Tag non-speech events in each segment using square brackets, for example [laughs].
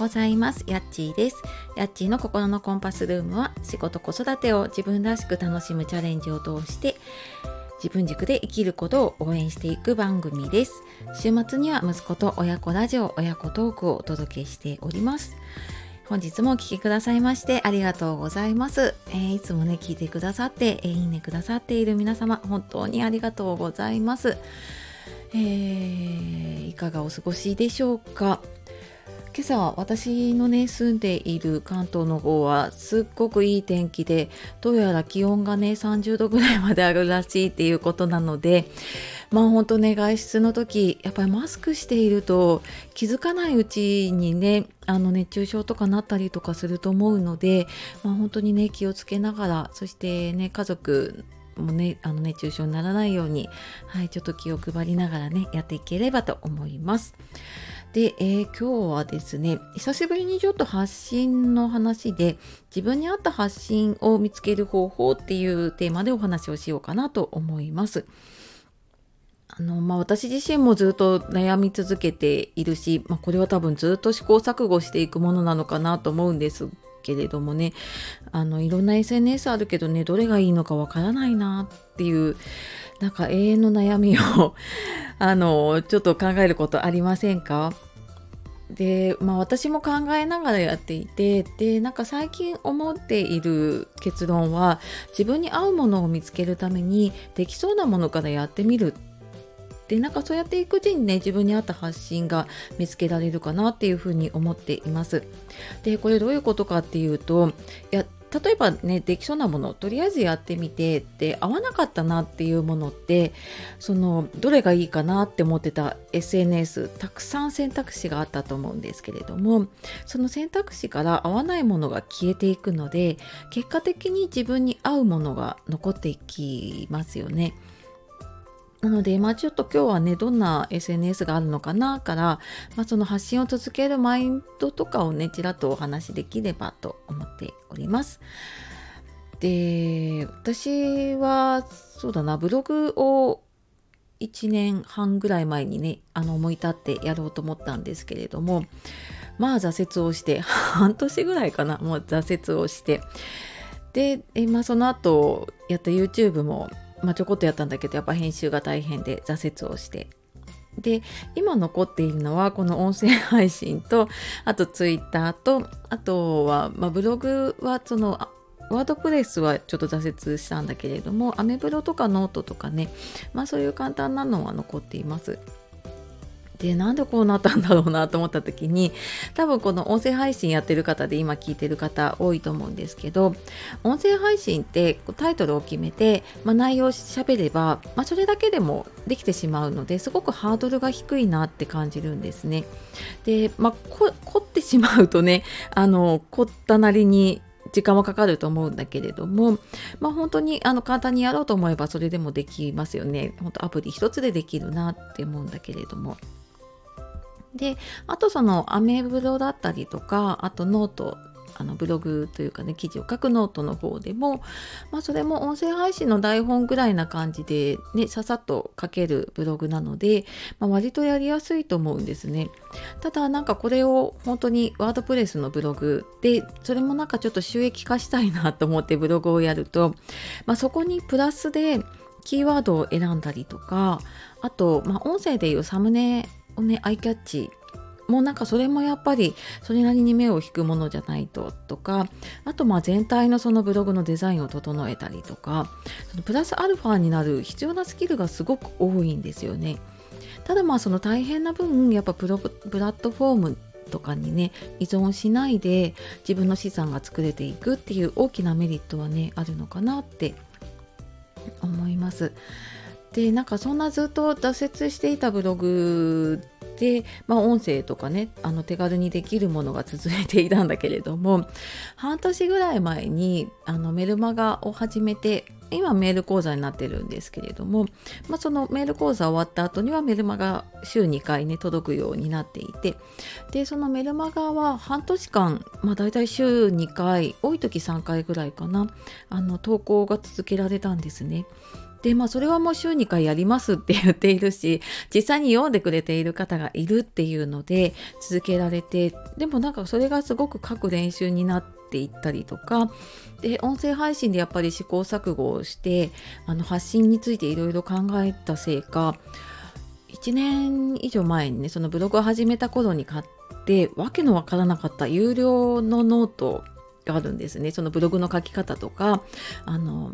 ございます。やっちーです。やっちーの心のコンパスルームは仕事子育てを自分らしく楽しむチャレンジを通して自分軸で生きることを応援していく番組です。週末には息子と親子ラジオ、親子トークをお届けしております。本日もお聴きくださいましてありがとうございます。えーいつもね、聞いてくださって、えーいいねくださっている皆様、本当にありがとうございます。えーいかがお過ごしでしょうか？今朝私のね住んでいる関東の方はすっごくいい天気でどうやら気温がね30度ぐらいまであるらしいっていうことなのでまあ本当ね外出の時やっぱりマスクしていると気づかないうちにねあの熱中症とかなったりとかすると思うので、まあ、本当にね気をつけながらそしてね家族もねあの熱中症にならないように、はい、ちょっと気を配りながらねやっていければと思います。で、えー今日はですね久しぶりにちょっと発信の話で自分に合った発信を見つける方法っていうテーマでお話をしようかなと思います。あのまあ、私自身もずっと悩み続けているし、まあ、これは多分ずっと試行錯誤していくものなのかなと思うんですけれどもねあのいろんな SNS あるけどねどれがいいのかわからないなっていうなんか永遠の悩みを [laughs] あのちょっと考えることありませんか？でまあ私も考えながらやっていてでなんか最近思っている結論は自分に合うものを見つけるためにできそうなものからやってみるっでなんかそうやっていくうちにね自分に合った発信が見つけられるかなっていうふうに思っています。でこれどういうことかっていうといや例えばねできそうなものとりあえずやってみてで合わなかったなっていうものってそのどれがいいかなって思ってた SNS たくさん選択肢があったと思うんですけれどもその選択肢から合わないものが消えていくので結果的に自分に合うものが残っていきますよね。なので、まあ、ちょっと今日はねどんな SNS があるのかなから、まあ、その発信を続けるマインドとかをねちらっとお話しできればと思っております。で私はそうだなブログを1年半ぐらい前にねあの思い立ってやろうと思ったんですけれどもまあ挫折をして [laughs] 半年ぐらいかなもう挫折をしてで、えまあ、その後やった YouTube も、まあ、ちょこっとやったんだけどやっぱ編集が大変で挫折をしてで今残っているのはこの音声配信と [laughs] あとツイッターとあとは、まあ、ブログはその WordPress はちょっと挫折したんだけれどもアメブロとかノートとかねまあそういう簡単なのは残っています。でなんでこうなったんだろうなと思った時に多分この音声配信やってる方で今聞いてる方多いと思うんですけど音声配信ってタイトルを決めて、まあ、内容を喋れば、まあ、それだけでもできてしまうのですごくハードルが低いなって感じるんですね。で、まあ、凝ってしまうとねあの凝ったなりに時間はかかると思うんだけれども、まあ、本当にあの簡単にやろうと思えばそれでもできますよね。本当アプリ一つでできるなって思うんだけれども。であとそのアメブロだったりとかあとノートあのブログというかね記事を書くノートの方でも、まあ、それも音声配信の台本ぐらいな感じで、ね、ささっと書けるブログなので、まあ、割とやりやすいと思うんですね。ただなんかこれを本当に WordPress のブログでそれもなんかちょっと収益化したいなと思ってブログをやると、まあ、そこにプラスでキーワードを選んだりとかあと、まあ、音声でいうサムネをねアイキャッチもうなんかそれもやっぱりそれなりに目を引くものじゃないととかあとまあ全体のそのブログのデザインを整えたりとかそのプラスアルファになる必要なスキルがすごく多いんですよね。ただまあその大変な分やっぱプロプラットフォームとかにね依存しないで自分の資産が作れていくっていう大きなメリットはねあるのかなって思います。でなんかそんなずっと挫折していたブログで、まあ、音声とかねあの手軽にできるものが続いていたんだけれども半年ぐらい前にあのメルマガを始めて今メール講座になってるんですけれども、まあ、そのメール講座終わった後にはメルマガ週2回ね届くようになっていてでそのメルマガは半年間、まあ、大体週2回多い時3回ぐらいかなあの投稿が続けられたんですね。でまあそれはもう週2回やりますって言っているし実際に読んでくれている方がいるっていうので続けられてでもなんかそれがすごく書く練習になっていったりとかで音声配信でやっぱり試行錯誤をしてあの発信についていろいろ考えたせいか1年以上前にねそのブログを始めた頃に買ってわけのわからなかった有料のノートがあるんですね。そのブログの書き方とかあの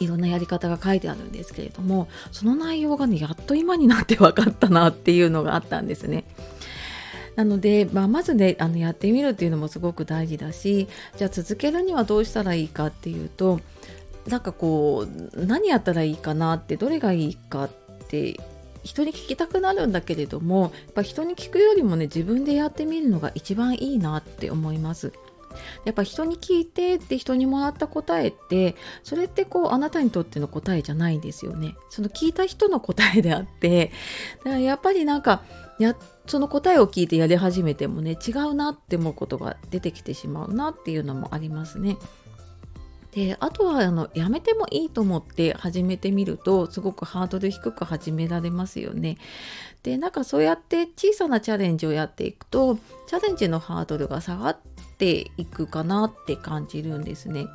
いろんなやり方が書いてあるんですけれどもその内容がねやっと今になって分かったなっていうのがあったんですね。なので、まあ、まずねあのやってみるっていうのもすごく大事だしじゃあ続けるにはどうしたらいいかっていうとなんかこう何やったらいいかなってどれがいいかって人に聞きたくなるんだけれどもやっぱ人に聞くよりもね自分でやってみるのが一番いいなって思います。やっぱ人に聞いてって人にもらった答えってそれってこうあなたにとっての答えじゃないんですよねその聞いた人の答えであってだからやっぱりなんかやその答えを聞いてやり始めてもね違うなって思うことが出てきてしまうなっていうのもありますね。であとはあのやめてもいいと思って始めてみるとすごくハードル低く始められますよね。でなんかそうやって小さなチャレンジをやっていくとチャレンジのハードルが下がっていくかなって感じるんですね。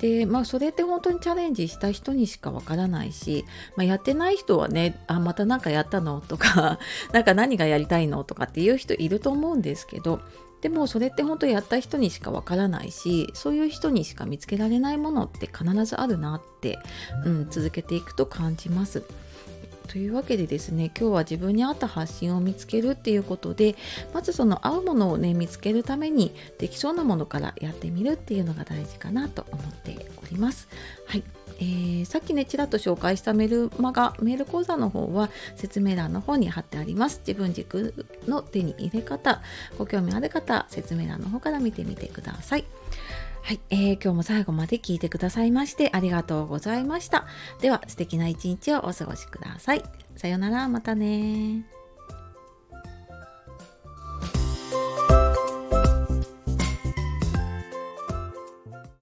でまあそれって本当にチャレンジした人にしかわからないし、まあ、やってない人はねあまた何かやったのとか [laughs] 何か何がやりたいのとかっていう人いると思うんですけどでもそれって本当やった人にしかわからないしそういう人にしか見つけられないものって必ずあるなって、うん、続けていくと感じます。というわけでですね今日は自分に合った発信を見つけるっていうことでまずその合うものをね見つけるためにできそうなものからやってみるっていうのが大事かなと思っております。はい。えー、さっきねちらっと紹介したメルマガメール講座の方は説明欄の方に貼ってあります。自分軸の手に入れ方ご興味ある方説明欄の方から見てみてください。はい、えー、今日も最後まで聞いてくださいましてありがとうございました。では素敵な一日をお過ごしください。さようなら、またね